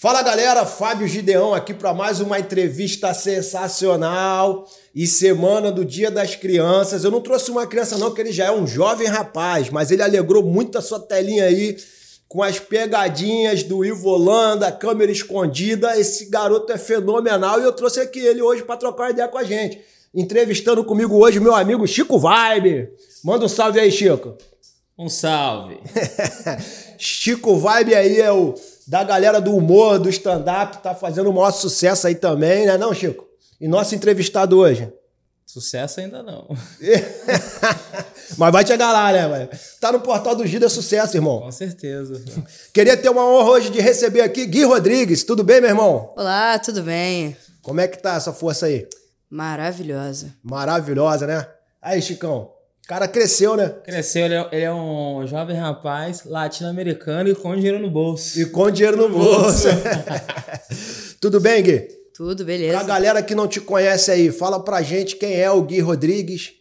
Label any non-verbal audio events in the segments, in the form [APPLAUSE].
Fala galera, Fábio Gideão aqui para mais uma entrevista sensacional e semana do Dia das Crianças. Eu não trouxe uma criança não, que ele já é um jovem rapaz, mas ele alegrou muito a sua telinha aí com as pegadinhas do Ivo Holanda, câmera escondida. Esse garoto é fenomenal e eu trouxe aqui ele hoje para trocar ideia com a gente. Entrevistando comigo hoje meu amigo Chico Vibe. Manda um salve aí, Chico. Um salve. [LAUGHS] Chico Vibe aí é o da galera do humor, do stand-up, tá fazendo o maior sucesso aí também, né não, Chico? E nosso entrevistado hoje? Sucesso ainda não. [LAUGHS] Mas vai chegar lá, né? Véio? Tá no portal do Gida é sucesso, irmão. Com certeza. Queria ter uma honra hoje de receber aqui Gui Rodrigues. Tudo bem, meu irmão? Olá, tudo bem? Como é que tá essa força aí? Maravilhosa. Maravilhosa, né? Aí, Chicão, cara cresceu, né? Cresceu, ele é, ele é um jovem rapaz latino-americano e com dinheiro no bolso. E com dinheiro no bolso. [LAUGHS] Tudo bem, Gui? Tudo, beleza. Pra galera que não te conhece aí, fala pra gente quem é o Gui Rodrigues.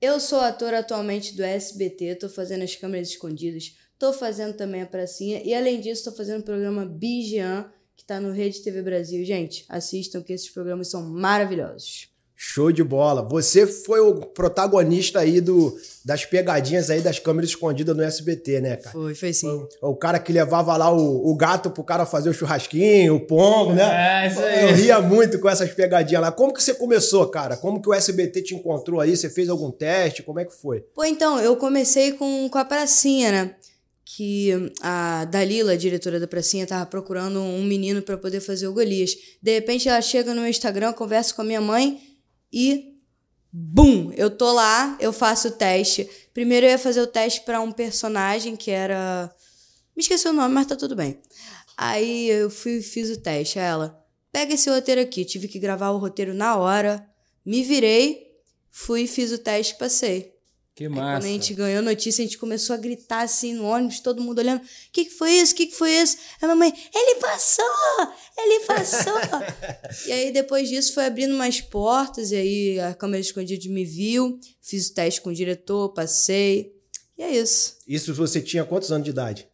Eu sou ator atualmente do SBT, tô fazendo as câmeras escondidas, tô fazendo também a pracinha e além disso tô fazendo o programa Bijan, que tá no Rede TV Brasil. Gente, assistam que esses programas são maravilhosos. Show de bola. Você foi o protagonista aí do, das pegadinhas aí das câmeras escondidas no SBT, né, cara? Foi, foi sim. Foi o cara que levava lá o, o gato pro cara fazer o churrasquinho, o pombo, né? É, isso aí. Eu ria muito com essas pegadinhas lá. Como que você começou, cara? Como que o SBT te encontrou aí? Você fez algum teste? Como é que foi? Pô, então, eu comecei com, com a pracinha, né? que a Dalila, a diretora da pracinha, tava procurando um menino para poder fazer o Golias. De repente ela chega no meu Instagram, conversa com a minha mãe e bum, eu tô lá, eu faço o teste. Primeiro eu ia fazer o teste para um personagem que era me esqueci o nome, mas tá tudo bem. Aí eu fui fiz o teste, ela pega esse roteiro aqui, tive que gravar o roteiro na hora, me virei, fui fiz o teste, passei. Que Aí, massa. quando a gente ganhou notícia, a gente começou a gritar assim no ônibus, todo mundo olhando. O que, que foi isso? O que, que foi isso? A mamãe, ele passou! Ele passou! [LAUGHS] e aí, depois disso, foi abrindo mais portas, e aí a câmera escondida me viu, fiz o teste com o diretor, passei. E é isso. Isso você tinha quantos anos de idade?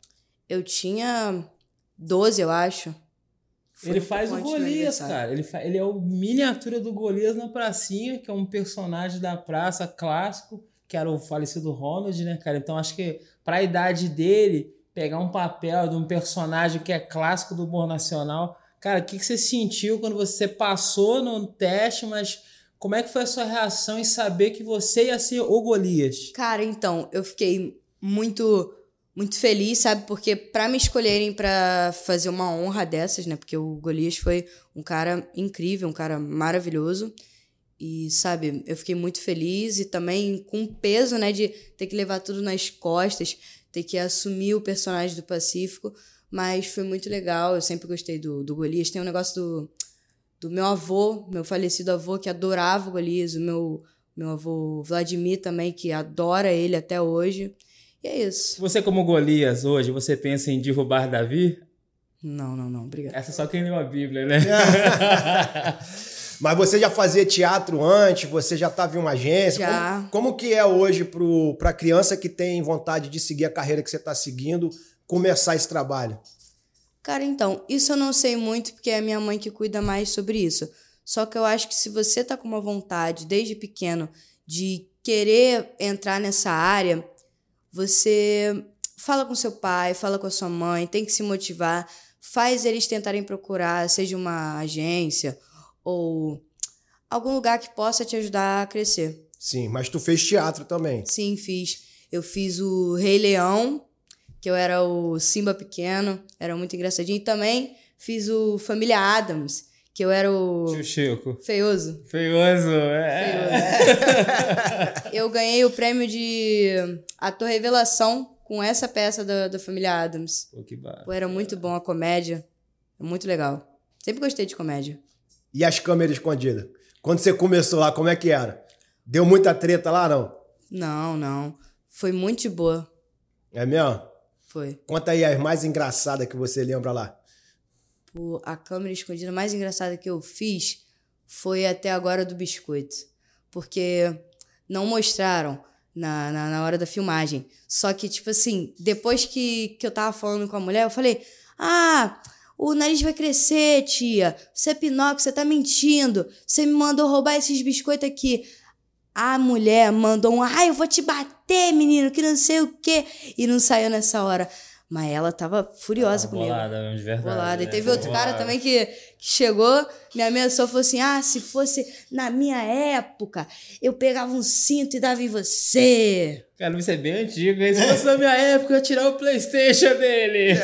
Eu tinha 12, eu acho. Foi Ele faz o Golias, cara. Ele, ele é o miniatura do Golias na pracinha, que é um personagem da praça clássico, que era o falecido Ronald, né, cara? Então acho que pra idade dele, pegar um papel de um personagem que é clássico do humor nacional. Cara, o que, que você sentiu quando você passou no teste, mas como é que foi a sua reação em saber que você ia ser o Golias? Cara, então, eu fiquei muito muito feliz, sabe? Porque pra me escolherem pra fazer uma honra dessas, né? Porque o Golias foi um cara incrível, um cara maravilhoso. E, sabe, eu fiquei muito feliz e também com o peso, né, de ter que levar tudo nas costas, ter que assumir o personagem do Pacífico. Mas foi muito legal, eu sempre gostei do, do Golias. Tem um negócio do, do meu avô, meu falecido avô, que adorava o Golias, o meu, meu avô Vladimir também, que adora ele até hoje. E é isso. Você, como Golias, hoje, você pensa em derrubar Davi? Não, não, não, obrigado. Essa é só quem leu a Bíblia, né? [LAUGHS] [LAUGHS] Mas você já fazia teatro antes? Você já estava em uma agência? Já. Como, como que é hoje para a criança que tem vontade de seguir a carreira que você está seguindo, começar esse trabalho? Cara, então, isso eu não sei muito porque é a minha mãe que cuida mais sobre isso. Só que eu acho que se você tá com uma vontade desde pequeno de querer entrar nessa área, você fala com seu pai, fala com a sua mãe, tem que se motivar, faz eles tentarem procurar, seja uma agência ou algum lugar que possa te ajudar a crescer. Sim, mas tu fez teatro também. Sim, fiz. Eu fiz o Rei Leão, que eu era o Simba pequeno, era muito engraçadinho. E também fiz o Família Adams, que eu era o Tio Chico. feioso. Feioso, é. [LAUGHS] Eu ganhei o prêmio de ator revelação com essa peça da, da Família Adams. Pô, que bar... Pô, era muito bom a comédia. Muito legal. Sempre gostei de comédia. E as câmeras escondidas? Quando você começou lá, como é que era? Deu muita treta lá, não? Não, não. Foi muito de boa. É mesmo? Foi. Conta aí as mais engraçadas que você lembra lá. Pô, a câmera escondida mais engraçada que eu fiz foi até agora do biscoito. Porque não mostraram na, na, na hora da filmagem. Só que, tipo assim, depois que, que eu tava falando com a mulher, eu falei: Ah, O nariz vai crescer, tia. Você é Pinóquio, você tá mentindo. Você me mandou roubar esses biscoitos aqui. A mulher mandou um, ai, eu vou te bater, menino, que não sei o quê. E não saiu nessa hora. Mas ela tava furiosa comigo. Bolada, de verdade. Bolada. E né? teve outro cara também que, que chegou, me ameaçou, falou assim: ah, se fosse na minha época, eu pegava um cinto e dava em você. Cara, isso é bem antigo, hein? Se fosse na [LAUGHS] minha época, eu ia tirar o Playstation dele.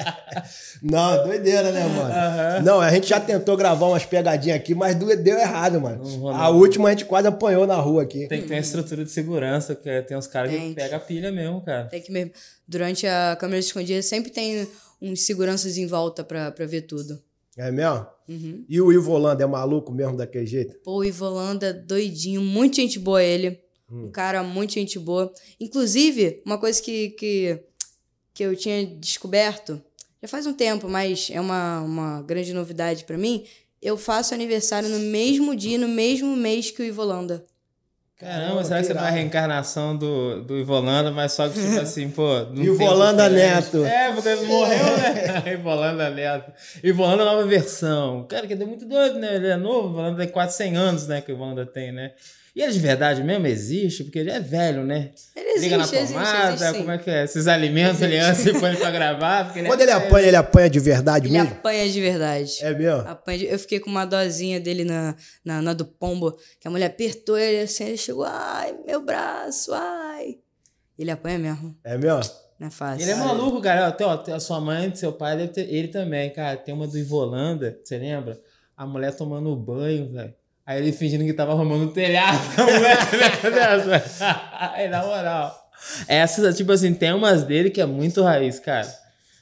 [LAUGHS] Não, doideira, né, mano? Aham. Não, a gente já tentou gravar umas pegadinhas aqui, mas deu errado, mano. A última a gente quase apanhou na rua aqui. Tem que ter uma estrutura de segurança, que tem uns caras que pegam a pilha mesmo, cara. Tem que mesmo. Durante a câmera escondida sempre tem uns seguranças em volta pra, pra ver tudo. É mesmo? Uhum. E o Ivo Holanda é maluco mesmo daquele jeito? Pô, o Ivolanda, doidinho, muito gente boa ele. Um cara muito gente boa. Inclusive, uma coisa que, que, que eu tinha descoberto, já faz um tempo, mas é uma, uma grande novidade pra mim. Eu faço aniversário no mesmo dia, no mesmo mês que o Ivolanda. Caramba, será que você vai a irado. reencarnação do, do Ivolanda, mas só que, tipo [LAUGHS] assim, pô. Ivolanda? Neto. É, porque ele [LAUGHS] morreu, né? [LAUGHS] Ivolanda Neto. Ivolanda nova versão. Cara, que é muito doido, né? Ele é novo, o Ivolanda tem quase 100 anos, né? Que o Ivolanda tem, né? E ele de verdade mesmo existe, porque ele é velho, né? Ele existe, Liga na existe, tomada, existe, sim. como é que é? Esses alimentos ele antes e põe pra gravar. Ele Quando é ele velho. apanha, ele apanha de verdade Ele mesmo? apanha de verdade. É mesmo? Apanha de- Eu fiquei com uma dosinha dele na, na, na do pombo, que a mulher apertou ele assim, ele chegou, ai, meu braço, ai. Ele apanha mesmo, É mesmo? não é fácil. Ele é maluco, cara. Até, ó, a sua mãe, seu pai, deve ter, ele também, cara. Tem uma do Ivolanda, você lembra? A mulher tomando banho, velho. Aí ele fingindo que tava arrumando o telhado. A mulher lembra [LAUGHS] dessa? Aí, na moral. Essas, tipo assim, tem umas dele que é muito raiz, cara.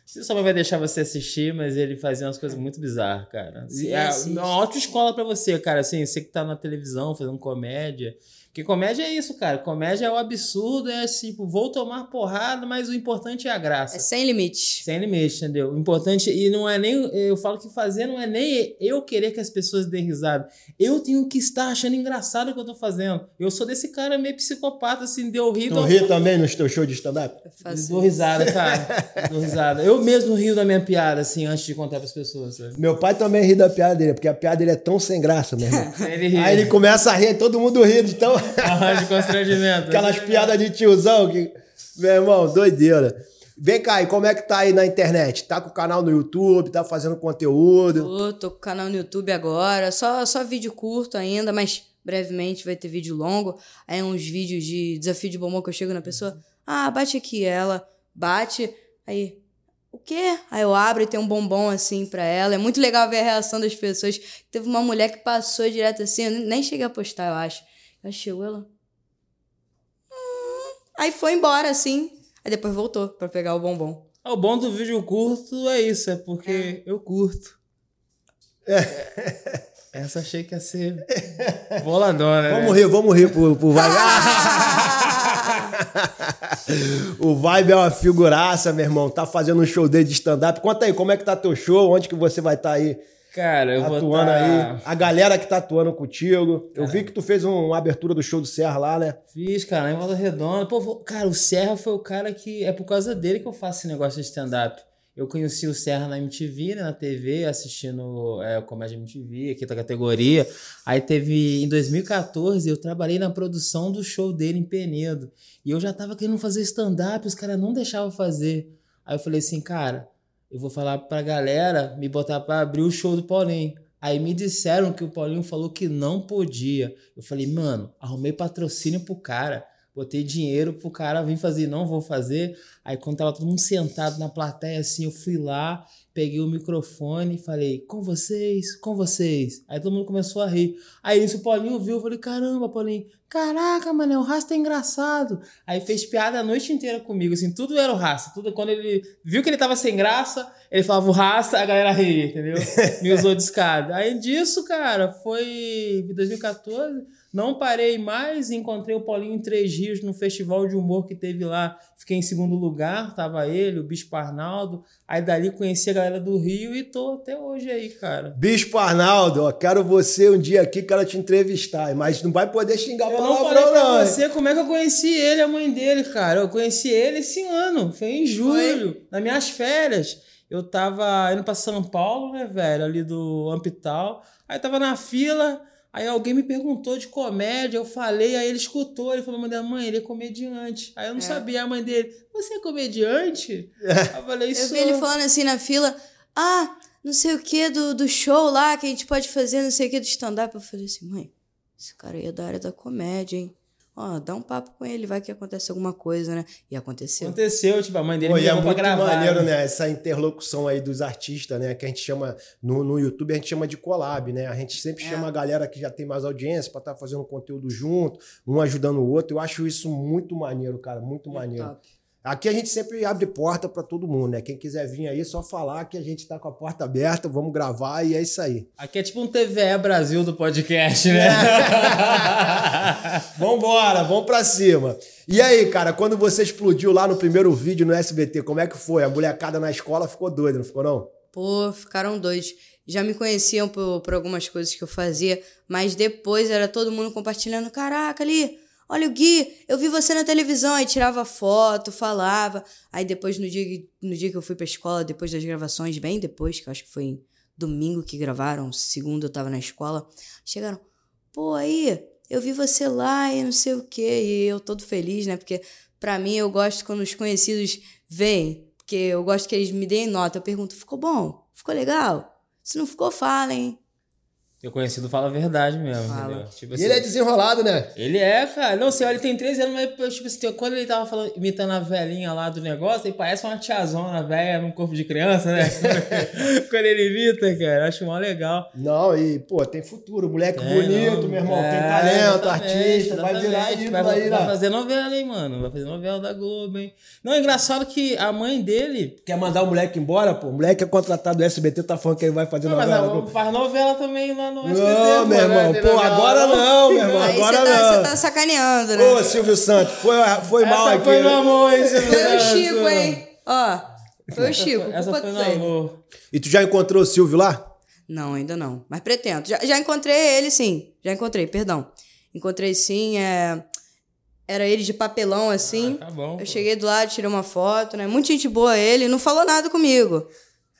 Você só vai deixar você assistir, mas ele fazia umas coisas muito bizarras, cara. Sim, é uma ótima escola pra você, cara. Assim, você que tá na televisão fazendo comédia. Porque comédia é isso, cara. Comédia é o absurdo, é tipo, vou tomar porrada, mas o importante é a graça. É sem limite. Sem limite, entendeu? O importante, e não é nem. Eu falo que fazer não é nem eu querer que as pessoas dêem risada. Eu tenho que estar achando engraçado o que eu tô fazendo. Eu sou desse cara meio psicopata, assim, deu rir. Tu dou- ri também nos teus shows de stand-up? Eu faço Dou risada, cara. dou risada. Eu mesmo rio da minha piada, assim, antes de contar pras pessoas, sabe? Meu pai também ri da piada dele, porque a piada dele é tão sem graça, meu irmão. [LAUGHS] Ele ri. Aí ele começa a rir, todo mundo ri, então. Arranjo de constrangimento. Aquelas piadas de tiozão que. Meu irmão, doideira. Vem cá, e como é que tá aí na internet? Tá com o canal no YouTube, tá fazendo conteúdo? Tô, tô com o canal no YouTube agora, só, só vídeo curto ainda, mas brevemente vai ter vídeo longo. Aí uns vídeos de desafio de bombom que eu chego na pessoa, ah, bate aqui, ela bate, aí, o quê? Aí eu abro e tem um bombom assim pra ela. É muito legal ver a reação das pessoas. Teve uma mulher que passou direto assim, eu nem cheguei a postar, eu acho. Ela chegou, ela... "Hum." Aí foi embora, assim. Aí depois voltou pra pegar o bombom. Ah, O bom do vídeo curto é isso, é porque eu curto. Essa achei que ia ser boladona, né? Vamos rir, vamos rir pro, pro Vibe. [LAUGHS] o Vibe é uma figuraça, meu irmão. Tá fazendo um show dele de stand-up. Conta aí, como é que tá teu show? Onde que você vai estar aí Cara, eu vou atuando tá... aí? A galera que tá atuando contigo. Eu vi que tu fez um- uma abertura do show do Serra lá, né? Fiz, cara, em Volta Redonda. Pô, vou- cara, o Serra foi o cara que. É por causa dele que eu faço esse negócio de stand-up. Eu conheci o Serra na MTV, né, na TV, assistindo é, o Comédia MTV, aqui da categoria. Aí teve, em 2014, eu trabalhei na produção do show dele em Penedo. E eu já tava querendo fazer stand-up, os caras não deixavam fazer. Aí eu falei assim, cara, eu vou falar pra galera me botar pra abrir o show do Paulinho. Aí me disseram que o Paulinho falou que não podia. Eu falei, mano, arrumei patrocínio pro cara, botei dinheiro pro cara vir fazer, não vou fazer. Aí quando tava todo mundo sentado na plateia assim, eu fui lá, peguei o microfone e falei, com vocês, com vocês. Aí todo mundo começou a rir. Aí isso o Paulinho viu, eu falei, caramba, Paulinho, caraca, mano, o Rasta é engraçado. Aí fez piada a noite inteira comigo, assim, tudo era o Rasta. Tudo quando ele viu que ele tava sem graça, ele falava o Rasta, a galera ria, entendeu? Me usou de escada. Aí disso, cara, foi em 2014. Não parei mais, encontrei o Paulinho em Três Rios no festival de humor que teve lá. Fiquei em segundo lugar, tava ele, o Bispo Arnaldo. Aí dali conheci a galera do Rio e tô até hoje aí, cara. Bispo Arnaldo, ó, quero você um dia aqui, quero te entrevistar. Mas não vai poder xingar Eu não falei palavrão, pra não. você como é que eu conheci ele, a mãe dele, cara. Eu conheci ele esse ano, foi em julho, nas minhas férias. eu tava indo pra São Paulo, né, velho, ali do Ampital. Aí tava na fila, aí alguém me perguntou de comédia, eu falei, aí ele escutou, ele falou, mãe, ele é comediante. Aí eu não é. sabia, a mãe dele, você é comediante? eu falei, isso. Eu vi ele falando assim na fila, ah, não sei o que do, do show lá que a gente pode fazer, não sei o que do stand-up. Eu falei assim, mãe, esse cara aí é da área da comédia, hein? Ó, dá um papo com ele, vai que acontece alguma coisa, né? E aconteceu. Aconteceu, tipo, a mãe dele Pô, me é muito gravar, maneiro, né? né? Essa interlocução aí dos artistas, né? Que a gente chama, no, no YouTube a gente chama de collab, né? A gente sempre é. chama a galera que já tem mais audiência para estar tá fazendo conteúdo junto, um ajudando o outro. Eu acho isso muito maneiro, cara, muito é maneiro. Top. Aqui a gente sempre abre porta para todo mundo, né? Quem quiser vir aí, é só falar que a gente tá com a porta aberta, vamos gravar e é isso aí. Aqui é tipo um TVE Brasil do podcast, né? [LAUGHS] Vambora, vamos pra cima. E aí, cara, quando você explodiu lá no primeiro vídeo no SBT, como é que foi? A molecada na escola ficou doida, não ficou não? Pô, ficaram doidos. Já me conheciam por, por algumas coisas que eu fazia, mas depois era todo mundo compartilhando. Caraca, ali Olha o Gui, eu vi você na televisão, aí tirava foto, falava. Aí depois, no dia, no dia que eu fui pra escola, depois das gravações, bem depois, que eu acho que foi domingo que gravaram, segundo eu tava na escola, chegaram, pô, aí, eu vi você lá e não sei o quê, e eu todo feliz, né? Porque pra mim eu gosto quando os conhecidos vêm, porque eu gosto que eles me deem nota. Eu pergunto, ficou bom? Ficou legal? Se não ficou, falem. Teu conhecido fala a verdade mesmo, fala. Tipo assim, e ele é desenrolado, né? Ele é, cara. Não sei, ele tem 13 anos, mas tipo assim, quando ele tava falando, imitando a velhinha lá do negócio, ele parece uma tiazona velha num corpo de criança, né? [LAUGHS] quando ele imita, cara. Acho mó legal. Não, e, pô, tem futuro. Moleque é, bonito, não, meu irmão. É, tem talento, artista, exatamente. vai virar ídolo vai, aí, Vai fazer novela, hein, mano? Vai fazer novela da Globo, hein? Não, é engraçado que a mãe dele. Quer mandar o moleque embora, pô? O moleque é contratado do SBT, tá falando que ele vai fazer não, novela. Mas faz novela também lá no SBT. Não, meu irmão. Pô, agora não, meu irmão. Agora tá, não. Você tá sacaneando, né? Ô, Silvio Santos, foi, foi mal aqui. Foi no amor, hein, Silvio Foi o Chico, hein? Ó, foi o Chico. Essa foi no amor. E tu já encontrou o Silvio lá? Não, ainda não. Mas pretendo. Já, já encontrei ele, sim. Já encontrei, perdão. Encontrei sim, é... Era ele de papelão, assim. Ah, tá bom. Eu pô. cheguei do lado, tirei uma foto, né? Muita gente boa ele, não falou nada comigo.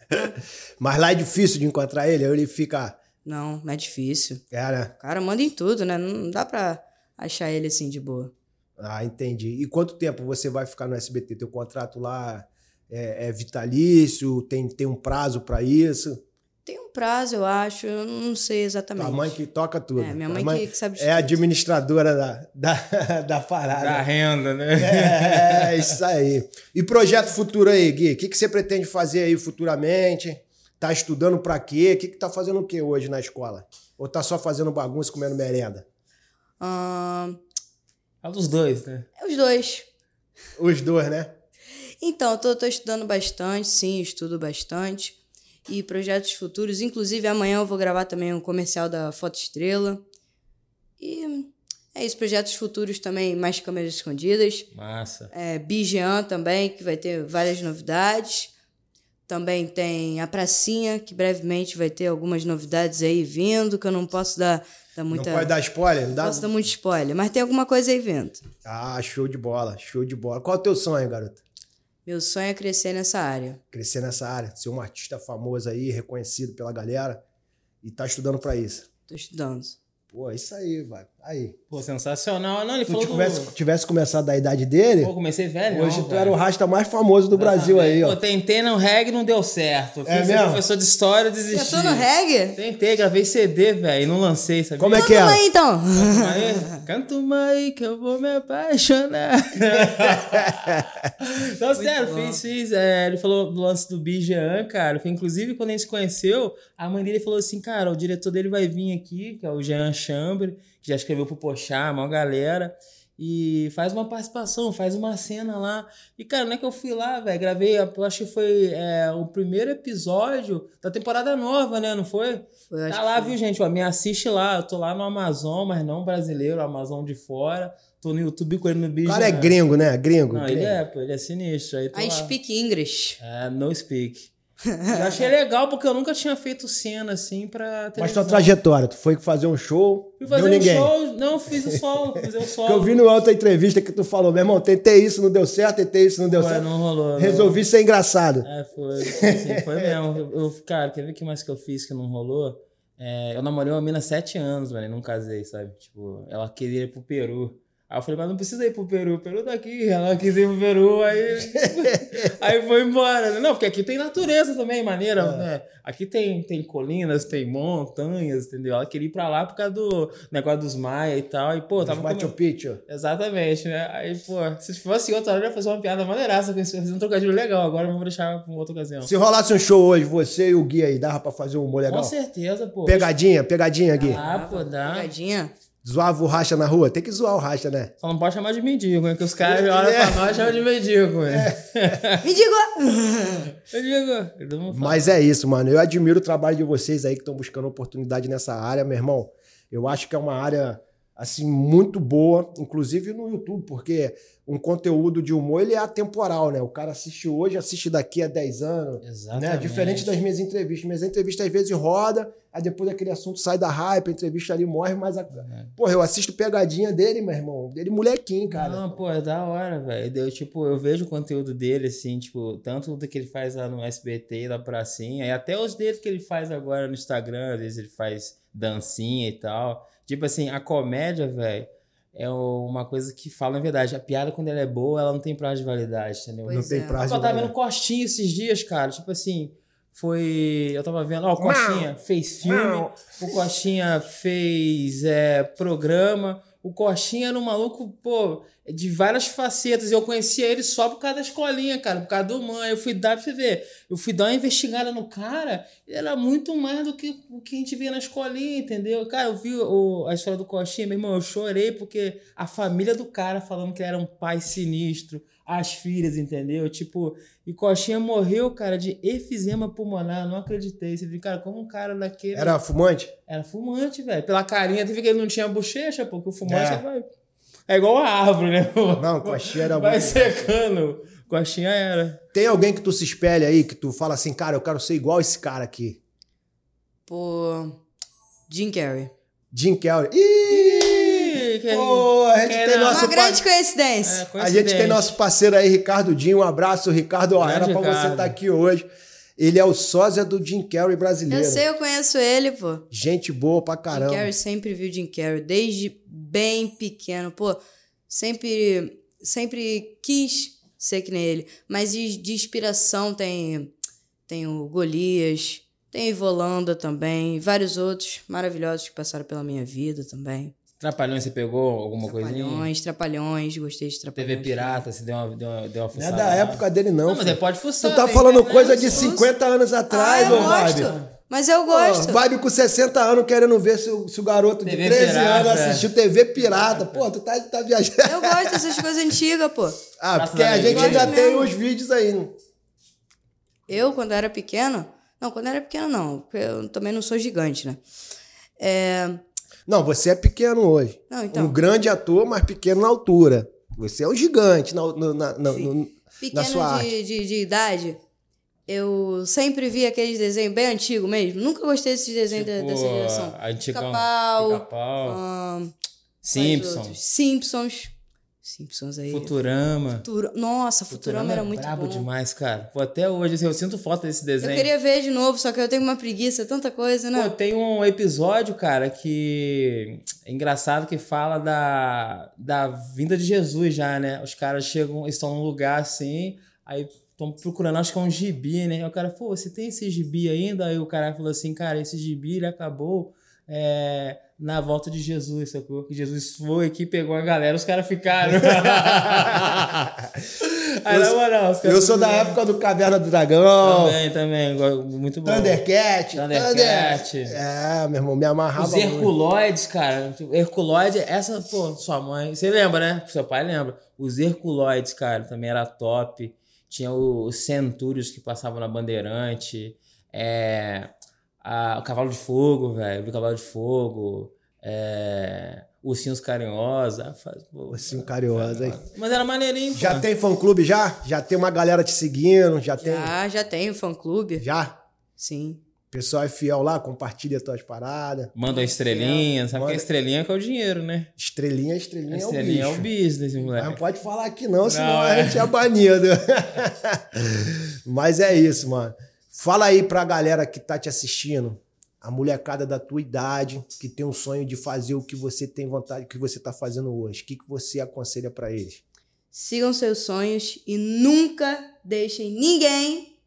[LAUGHS] Mas lá é difícil de encontrar ele, ele fica não, é difícil. É, né? O cara manda em tudo, né? Não dá pra achar ele assim de boa. Ah, entendi. E quanto tempo você vai ficar no SBT? Teu contrato lá é, é vitalício? Tem, tem um prazo para isso? Tem um prazo, eu acho. Eu não sei exatamente. A mãe que toca tudo. É, minha mãe, mãe que, sabe É a administradora da, da, [LAUGHS] da parada. Da renda, né? É, é, isso aí. E projeto futuro aí, Gui? O que, que você pretende fazer aí futuramente? Tá estudando para quê? O que, que tá fazendo o quê hoje na escola? Ou tá só fazendo bagunça comendo merenda? Hum... É dos dois, né? É os dois. Os dois, né? Então, eu tô, tô estudando bastante, sim, estudo bastante. E projetos futuros. Inclusive, amanhã eu vou gravar também um comercial da Foto Estrela. E é isso, projetos futuros também, mais câmeras escondidas. Massa. É, Bijean também, que vai ter várias novidades. Também tem a Pracinha, que brevemente vai ter algumas novidades aí vindo, que eu não posso dar, dar muita. Não pode dar spoiler? Não dá... posso dar muito spoiler, mas tem alguma coisa aí vindo. Ah, show de bola, show de bola. Qual é o teu sonho, garota? Meu sonho é crescer nessa área. Crescer nessa área, ser um artista famoso aí, reconhecido pela galera. E tá estudando para isso. Tô estudando. Pô, isso aí, vai. Aí. Pô, sensacional. Não, ele Se falou tivesse, do... tivesse começado da idade dele. Pô, comecei velho. Hoje não, tu velho. era o rasta mais famoso do Brasil aí, ó. Pô, tentei no reggae não deu certo. é Fiz mesmo? professor de história desisti. Já tô no reggae? Tentei, gravei CD, velho, e não lancei, sabia? Como é que é? aí, então. Canto mais que eu vou me apaixonar. [LAUGHS] não, sério, fiz, fiz. É, ele falou do lance do Bijan, cara. Foi, inclusive, quando a gente se conheceu, a mãe dele falou assim, cara, o diretor dele vai vir aqui, que é o Jean Chambre, que já escreveu pro Pochá, a maior galera. E faz uma participação, faz uma cena lá. E, cara, não é que eu fui lá, velho. Gravei, eu acho que foi é, o primeiro episódio da temporada nova, né? Não foi? foi tá lá, viu, gente? Ó, me assiste lá. Eu tô lá no Amazon, mas não brasileiro, Amazon de fora. Tô no YouTube com ele no bicho. O cara é gringo, né? Gringo. Não, gringo. ele é, pô, ele é sinistro. Aí I lá. speak English. É, no speak. Eu achei legal porque eu nunca tinha feito cena assim pra Mas tua trajetória, tu foi fazer um show, Fui fazer deu um ninguém. show, não, fiz o solo, [LAUGHS] fiz o solo. Que eu vi numa outra entrevista que tu falou, meu irmão, tentei isso, não deu certo, tentei isso, não deu Ué, certo. não rolou. não. Resolvi ser engraçado. É, foi. Assim, foi mesmo. Eu, eu- cara, quer ver o que mais que eu fiz que não rolou? É, eu namorei uma mina sete anos, mano, e não casei, sabe? Tipo, ela queria ir pro Peru. Aí eu falei, mas não precisa ir pro Peru, o Peru tá aqui. Ela quis ir pro Peru, aí. [LAUGHS] aí foi embora. Não, porque aqui tem natureza também, maneira, É. né? Aqui tem, tem colinas, tem montanhas, entendeu? Ela queria ir pra lá por causa do negócio dos maia e tal. E, pô, Os tava. Machu Picchu. Exatamente, né? Aí, pô, se fosse outra hora, eu ia fazer uma piada maneiraça com isso, fazer um trocadilho legal. Agora eu vou deixar pra outra ocasião. Se rolasse um show hoje, você e o Gui aí, dava pra fazer um humor legal? Com certeza, pô. Pegadinha, pegadinha, Gui. Ah, pô, dá. Pegadinha. Zoava o racha na rua? Tem que zoar o racha, né? Só não pode chamar de mendigo, né? Que os caras olham É. pra nós e chamam de mendigo, né? Me diga! Mendigo. Falo. Mas é isso, mano. Eu admiro o trabalho de vocês aí que estão buscando oportunidade nessa área, meu irmão. Eu acho que é uma área assim muito boa, inclusive no YouTube, porque um conteúdo de humor ele é atemporal, né? O cara assiste hoje, assiste daqui a 10 anos, né? Exatamente. Diferente das minhas entrevistas. Minhas entrevistas às vezes roda, aí depois aquele assunto sai da hype, a entrevista ali morre, mas a... porra, eu assisto pegadinha dele, meu irmão. Dele molequinho, cara. Não, pô, é da hora, velho. Eu, tipo, eu vejo o conteúdo dele, assim, tipo, tanto do que ele faz lá no SBT, da pracinha, e até os dele que ele faz agora no Instagram, às vezes ele faz dancinha e tal. Tipo assim, a comédia, velho, é uma coisa que fala a verdade. A piada, quando ela é boa, ela não tem prazo de validade, entendeu? Pois não tem é. prazo Eu de tava vendo validade. Costinha esses dias, cara. Tipo assim, foi. Eu tava vendo. Ó, o Costinha fez filme. Mau. O Costinha fez é, programa. O Costinha era um maluco, pô, de várias facetas. Eu conhecia ele só por causa da escolinha, cara, por causa do mãe. Eu fui dar pra você ver. Eu fui dar uma investigada no cara. Ele era muito mais do que o que a gente via na escolinha, entendeu? Cara, eu vi o- a história do Costinha, meu irmão, eu chorei porque a família do cara falando que ele era um pai sinistro, as filhas, entendeu? Tipo, e Costinha morreu, cara, de efizema pulmonar. Não acreditei. Você viu, cara, como um cara daquele. Era fumante? Era fumante, velho. Pela carinha, teve que ele não tinha bochecha, porque o fumante É. vai. É igual a árvore, né? Não, Coxinha era Vai muito- secando. Coxinha era. Tem alguém que tu se espelha aí, que tu fala assim, cara, eu quero ser igual esse cara aqui. Pô. Jim Carrey. Jim Carrey. Ih, nosso Uma grande par- coincidência. É, A coincidente. gente tem nosso parceiro aí, Ricardo Dinho. Um abraço, Ricardo. Ó, era pra você estar aqui hoje. Ele é o sósia do Jim Carrey brasileiro. Eu sei, eu conheço ele, pô. Gente boa pra Jim caramba. Carrey sempre viu Jim Carrey, desde bem pequeno. Pô, sempre, sempre quis ser que nem ele. Mas de, de inspiração tem, tem o Golias, tem o Ivolanda também, vários outros maravilhosos que passaram pela minha vida também. Trapalhões, você pegou alguma coisinha? Trapalhões, Trapalhões, gostei de Trapalhões. TV Pirata, você deu uma, deu uma, deu uma Não é fuçada. da época dele, não. Não, mas filho. ele pode fuçar. Tu tá falando internet, coisa de fuça. 50 anos Ah, atrás, ô gosto. Vibe. Mas eu gosto. Pô, Vibe com 60 anos querendo ver se o, se o garoto de TV 13 pirata, anos é. assistiu TV Pirata. Pô, tu tá, tá viajando. Eu gosto dessas coisas antigas, pô. Ah, Praça porque a gente ainda tem mesmo. os vídeos aí. né? Eu, quando era pequeno. Não, quando era pequeno, não. Porque eu também não sou gigante, né? É. Não, você é pequeno hoje. Não, então. Um grande ator, mas pequeno na altura. Você é um gigante na, na, na- no- pequeno sua arte. de, de, de idade, eu sempre vi aqueles desenhos bem antigos mesmo. Nunca gostei desses desenhos da- Tipo, dessa geração. Antigão. Pica-pau. Pica-pau. quais Simpsons. Simpsons. Simpsons aí. Futurama. Futura- Nossa, Futurama, era é muito brabo bom. demais, cara. Pô, até hoje, assim, eu sinto falta desse Eu desenho. queria ver de novo, só que eu tenho uma preguiça, tanta coisa, Pô, né? tem um episódio, cara, que é engraçado que fala da, da vinda de Jesus já, né? Os caras chegam, estão num lugar assim, aí estão procurando, acho que é um gibi, né? Aí o cara, pô, você tem esse gibi ainda? Aí o cara falou assim, cara, esse gibi ele acabou é, na volta de Jesus, sacou? Que Jesus foi aqui, pegou a galera, os caras ficaram. [LAUGHS] aí, na moral, os Eu sou da ficaram- época do Caverna do Dragão, Também, também, muito bom. Thundercat. Thundercat. Thunder- É, meu irmão, me amarrava Os muito. Herculoides, cara. Tipo, Herculoide, essa, pô, sua mãe. Você lembra, né? Seu pai lembra. Os Herculoides, cara, também era top. Tinha os Centúrios que passavam na Bandeirante. É, a- o Cavalo de Fogo, velho. O Cavalo de Fogo. É, ursinhos carinhosos. Ah, faz, pô, Ursinho carinhoso, hein? Mas era maneirinho, pô. Já tem fã-clube já? Já tem uma galera te seguindo? Já tem? Já, já tenho fã-clube. Já? Sim. O pessoal é fiel lá, compartilha tuas paradas. Manda estrelinha, sabe Manda- que a estrelinha que é o dinheiro, né? Estrelinha, estrelinha A é o estrelinha é o business, Mas moleque. não pode falar aqui não, senão Não, a é. gente é banido. [LAUGHS] Mas é isso, mano. Fala aí pra galera que tá te assistindo, a molecada da tua idade, que tem um sonho de fazer o que você tem vontade, o que você tá fazendo hoje. O que, que você aconselha pra eles? Sigam seus sonhos e nunca deixem ninguém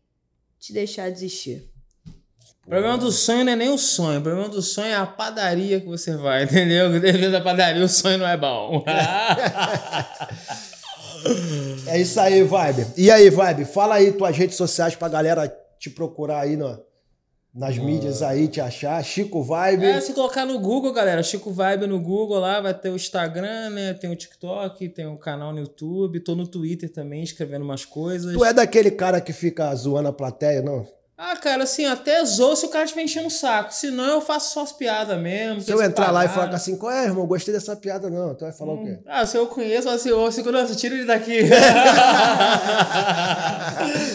te deixar desistir. O problema do sonho não é nem o sonho, o problema do sonho é a padaria que você vai, [LAUGHS] entendeu? Dependendo da padaria, o sonho não é bom. [LAUGHS] É isso aí, Vibe. E aí, Vibe, fala aí tuas redes sociais pra galera te procurar aí no, nas mídias aí, te achar. Chico Vibe. É, se colocar no Google, galera, Chico Vibe no Google lá, vai ter o Instagram, né? Tem o TikTok, tem o canal no YouTube, tô no Twitter também, escrevendo umas coisas. Tu é daquele cara que fica zoando a plateia, não? Ah, cara, assim, até zoou se o cara estiver enchendo o saco. Senão eu faço só as piadas mesmo. Se eu entrar lá e falar assim. qual é, irmão? Gostei dessa piada, não. Tu vai falar o quê? Ah, se eu conheço, assim, ô, segurança, tira ele daqui. [LAUGHS]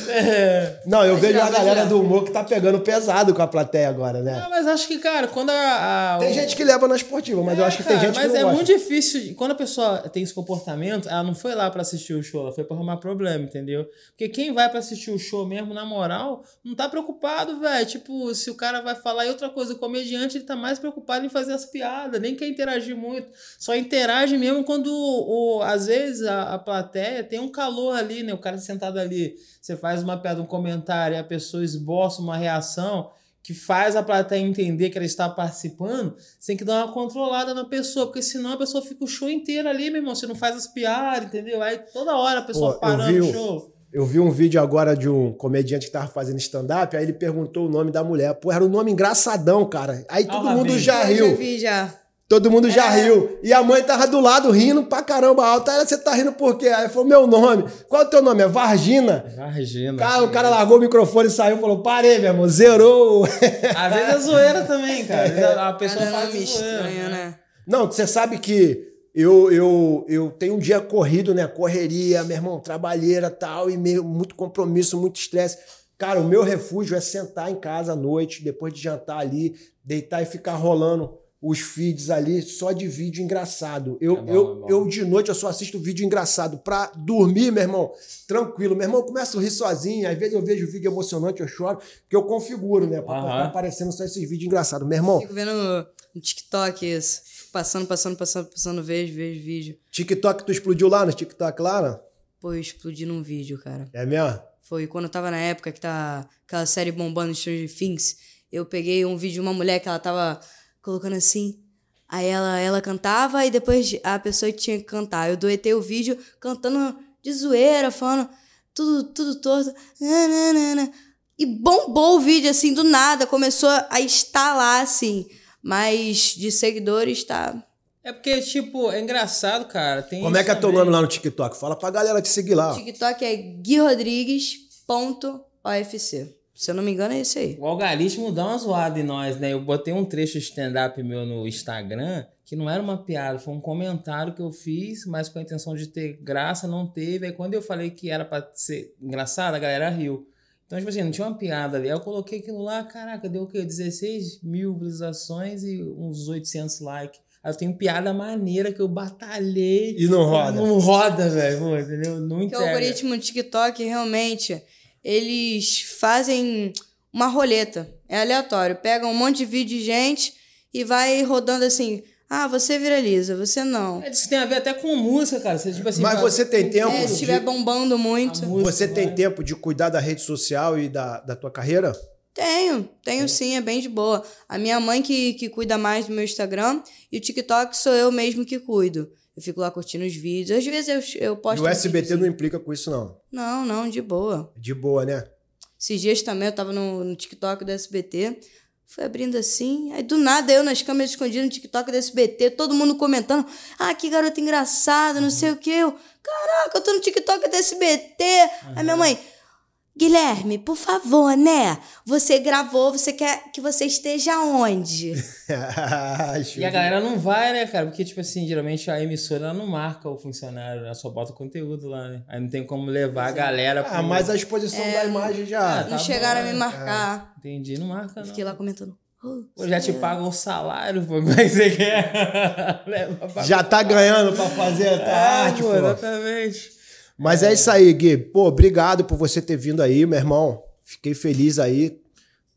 é. Não, eu vejo já, a galera já. do humor que tá pegando pesado com a plateia agora, né? Ah, mas acho que, cara, quando a. a- Tem o- gente que leva na esportiva, mas eu É, acho que tem cara, gente que mas não é gosta. muito difícil. Quando a pessoa tem esse comportamento, ela não foi lá pra assistir o show, ela foi pra arrumar problema, entendeu? Porque quem vai pra assistir o show mesmo, na moral, não tá preocupado, velho. Tipo, se o cara vai falar e outra coisa, o comediante ele tá mais preocupado em fazer as piadas, nem quer interagir muito. Só interage mesmo quando, o, às vezes, a, a plateia tem um calor ali, né? O cara sentado ali, você faz uma piada, um comentário, e a pessoa esboça uma reação que faz a plateia entender que ela está participando, você tem que dar uma controlada na pessoa, porque senão a pessoa fica o show inteiro ali, meu irmão. Você não faz as piadas, entendeu? Aí toda hora a pessoa Pô, parando o- show. Eu vi um vídeo agora de um comediante que tava fazendo stand-up, aí ele perguntou o nome da mulher. Pô, era um nome engraçadão, cara. Aí todo mundo já Eu já riu. vi já. Todo mundo já É. riu. E a mãe tava do lado rindo pra caramba alto. Aí você tá rindo por quê? Aí falou, meu nome. Qual é o teu nome? É Vargina. Vargina. Cara, o cara largou o microfone e saiu e falou, parei, meu irmão, zerou. [LAUGHS] Às vezes é zoeira também, cara. Às vezes a- pessoa Cada faz nome zoeira. estranho, né? Não, você sabe que eu, eu, eu tenho um dia corrido, né? Correria, meu irmão, trabalheira tal, e meio, muito compromisso, muito estresse. Cara, o meu refúgio é sentar em casa à noite, depois de jantar ali, deitar e ficar rolando os feeds ali só de vídeo engraçado. Eu, É bom, eu, é eu de noite eu só assisto vídeo engraçado pra dormir, meu irmão, tranquilo. Meu irmão, eu começo a rir sozinho, às vezes eu vejo vídeo emocionante, eu choro, porque eu configuro, né? Pra Aham. ficar aparecendo só esses vídeos engraçados. Meu irmão, Fico vendo no TikTok isso. Passando, passando, passando, passando, vejo, vejo vídeo. TikTok, tu explodiu lá no TikTok lá, né? Pô, eu explodi num vídeo, cara. É mesmo? Foi quando eu tava na época que tá aquela série bombando Stranger Things. Eu peguei um vídeo de uma mulher que ela tava colocando assim. Aí ela, ela cantava e depois a pessoa tinha que cantar. Eu doetei o vídeo cantando de zoeira, falando tudo, tudo torto. E bombou o vídeo, assim, do nada. Começou a estalar, assim. Mas de seguidores tá. É porque, tipo, é engraçado, cara. Tem Como é que é teu nome lá no TikTok? Fala pra galera te seguir lá. ó. TikTok é guirodrigues.ofc. Se eu não me engano, é esse aí. O algoritmo dá uma zoada em nós, né? Eu botei um trecho de stand-up meu no Instagram que não era uma piada, foi um comentário que eu fiz, mas com a intenção de ter graça, não teve. Aí quando eu falei que era pra ser engraçado, a galera riu. Então, tipo assim, não tinha uma piada ali. Aí eu coloquei aquilo lá, caraca, deu o quê? 16 mil visualizações e uns 800 likes. Aí eu tenho piada maneira que eu batalhei. E não roda. Não roda, velho, entendeu? Não Porque o entrega. algoritmo do TikTok, realmente, eles fazem uma roleta. É aleatório. Pega um monte de vídeo de gente e vai rodando assim. Ah, você viraliza, você não. É, Isso tem a ver até com música, cara. Você, tipo assim, Mas fala- você tem tempo É, se de... estiver bombando muito. Música, Você tem vai. tempo de cuidar da rede social e da, da tua carreira? Tenho, tenho sim, é bem de boa. A minha mãe que, que cuida mais do meu Instagram e o TikTok sou eu mesmo que cuido. Eu fico lá curtindo os vídeos. Às vezes eu, eu E posto. o um SBT não implica com isso, não. Não, não, de boa. De boa, né? Esses dias também eu tava no, no TikTok do SBT. Fui abrindo assim. Aí do nada eu nas câmeras escondidas no TikTok do SBT, todo mundo comentando. Ah, que garota engraçada, não sei o que. Eu, caraca, eu tô no TikTok do SBT. Aí minha mãe, Guilherme, por favor, né? Você gravou, você quer que você esteja onde? [LAUGHS] e a galera não vai, né, cara? Porque, tipo assim, geralmente a emissora não marca o funcionário, ela só bota o conteúdo lá, né? Aí não tem como levar a galera Ah, pro... mas a exposição é, da imagem já. Ah, não tá chegaram bom, a me né? marcar. É. Entendi, não marca, não. Fiquei lá comentando. Oh, já te pagam o salário, pô. Como é que você quer? [LAUGHS] já tá ganhando pra fazer a é, arte, pô. Exatamente. Mas é. é isso aí, Gui. Pô, obrigado por você ter vindo aí, meu irmão. Fiquei feliz aí.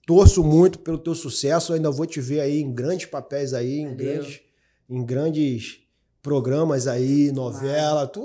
Torço muito pelo teu sucesso. Eu ainda vou te ver aí em grandes papéis aí, em grandes, em grandes programas aí, novela. Tu,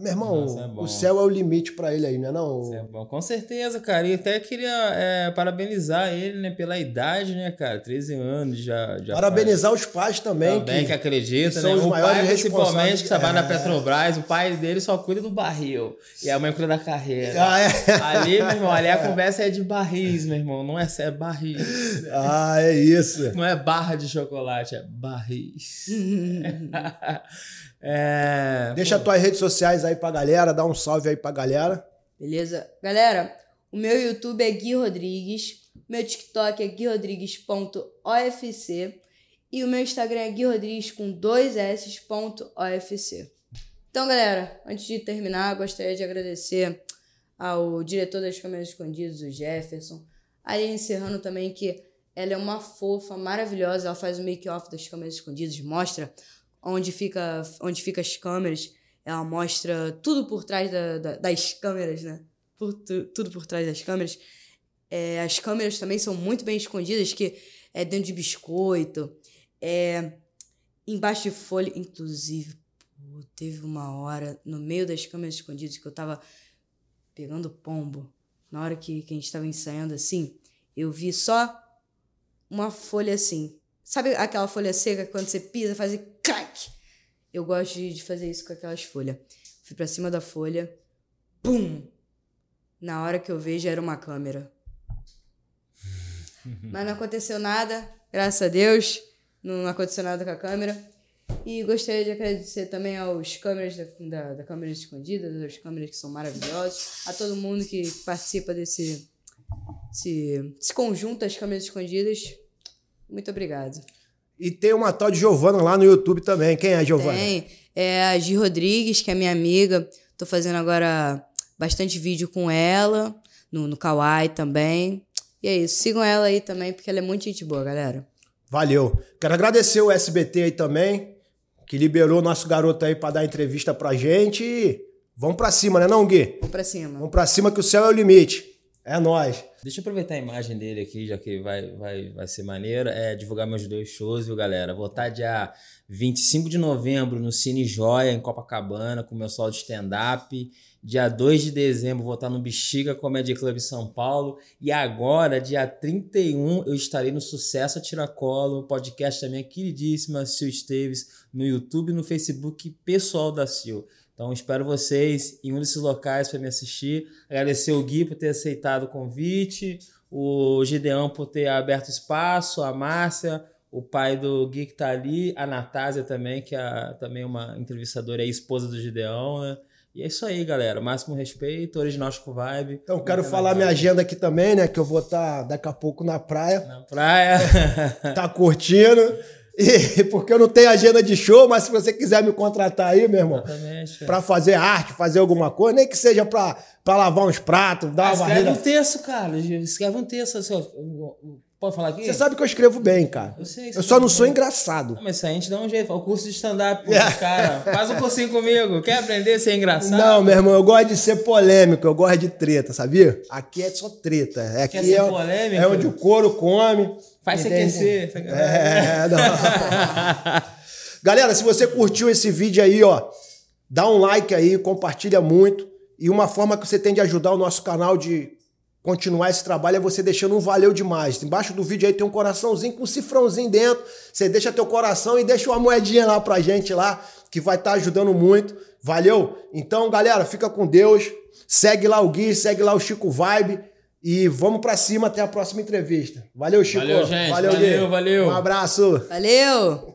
meu irmão, Nossa, é o céu é o limite para ele aí, não é não? Isso é bom, com certeza, cara. E até queria é, parabenizar ele, né, pela idade, né, cara? 13 anos já. já parabenizar faz. os pais também. Também que, que acreditam, né? Os o pai, principalmente, que trabalha é. na Petrobras, o pai dele só cuida do barril. E a mãe cuida da carreira. Ah, é. Ali, meu irmão, ali a [LAUGHS] conversa é de barris, meu irmão. Não é, é barris. Ah, é isso. Não é barra de chocolate, é barris. [LAUGHS] É, Deixa pô. tuas redes sociais aí pra galera, dá um salve aí pra galera. Beleza? Galera, o meu YouTube é Gui Rodrigues, meu TikTok é guirodrigues.ofc e o meu Instagram é Gui Rodrigues com dois s.ofc. Então, galera, antes de terminar, gostaria de agradecer ao diretor das câmeras escondidas, o Jefferson. Ali encerrando também que ela é uma fofa, maravilhosa, ela faz o make-off das câmeras escondidas, mostra onde fica, onde fica as câmeras. Ela mostra tudo por trás da, da, das câmeras, né? Por, tu, tudo por trás das câmeras. É, as câmeras também são muito bem escondidas, que é dentro de biscoito, é embaixo de folha. Inclusive, pô, teve uma hora no meio das câmeras escondidas que eu tava pegando pombo. Na hora que, que a gente tava ensaiando assim, eu vi só uma folha assim, Sabe aquela folha seca que quando você pisa faz crack? Eu gosto de fazer isso com aquelas folhas. Fui pra cima da folha, pum! Na hora que eu vejo era uma câmera. [LAUGHS] Mas não aconteceu nada, graças a Deus. Não aconteceu nada com a câmera. E gostaria de agradecer também aos câmeras da, da, da câmera escondida, aos câmeras que são maravilhosos, a todo mundo que participa desse, desse, desse conjunto das câmeras escondidas. Muito obrigado. E tem uma tal de Giovana lá no YouTube também. Quem é a Giovana? Tem. É a Gi Rodrigues, que é minha amiga. Tô fazendo agora bastante vídeo com ela, no, no Kawaii também. E é isso. Sigam ela aí também, porque ela é muito gente boa, galera. Valeu. Quero agradecer o SBT aí também, que liberou nosso garoto aí para dar entrevista pra gente. E vamos pra cima, né não, Gui? Vamos pra cima. Vamos pra cima que o céu é o limite. É nós. Deixa eu aproveitar a imagem dele aqui, já que vai, vai, vai ser maneiro. É divulgar meus dois shows, viu, galera? Vou estar dia 25 de novembro no Cine Joia, em Copacabana, com meu solo de stand-up. Dia 2 de dezembro vou estar no Bexiga Comedy Club São Paulo. E agora, dia 31, eu estarei no Sucesso a Tiracolo, podcast da minha queridíssima Sil Esteves, no YouTube e no Facebook pessoal da Sil. Então espero vocês em um desses locais para me assistir. Agradecer o Gui por ter aceitado o convite, o Gideão por ter aberto espaço, a Márcia, o pai do Gui que está ali, a Natásia também, que é também uma entrevistadora e esposa do Gideão, né? E é isso aí, galera. Máximo respeito, original com vibe. Então, quero falar minha agenda aqui também, né? Que eu vou estar tá daqui a pouco na praia. Na praia. [LAUGHS] tá curtindo. E, [LAUGHS] porque eu não tenho agenda de show, mas se você quiser me contratar aí, meu irmão, para fazer arte, fazer alguma coisa, nem que seja para lavar uns pratos, dar ah, uma varrida. Escreve um texto, cara. Escreve um texto. Assim, Pode falar aqui? Você sabe que eu escrevo bem, cara. Eu sei. Eu só não sou engraçado. Não, mas isso aí a gente dá um jeito. O curso de stand-up, cara. Faz um cursinho comigo. Quer aprender a ser engraçado? Não, meu irmão, eu gosto de ser polêmico, eu gosto de treta, sabia? Aqui é só treta. É aqui Quer ser é, polêmico? É onde o couro come. Faz você aquecer. É, [LAUGHS] não. Galera, se você curtiu esse vídeo aí, ó, dá um like aí, compartilha muito. E uma forma que você tem de ajudar o nosso canal de continuar esse trabalho é você deixando um valeu demais. Embaixo do vídeo aí tem um coraçãozinho com um cifrãozinho dentro. Você deixa teu coração e deixa uma moedinha lá pra gente lá, que vai estar tá ajudando muito. Valeu? Então, galera, fica com Deus. Segue lá o Gui, segue lá o Chico Vibe. E vamos para cima até a próxima entrevista. Valeu, Chico. Valeu, gente. Valeu, valeu, valeu. Um abraço. Valeu.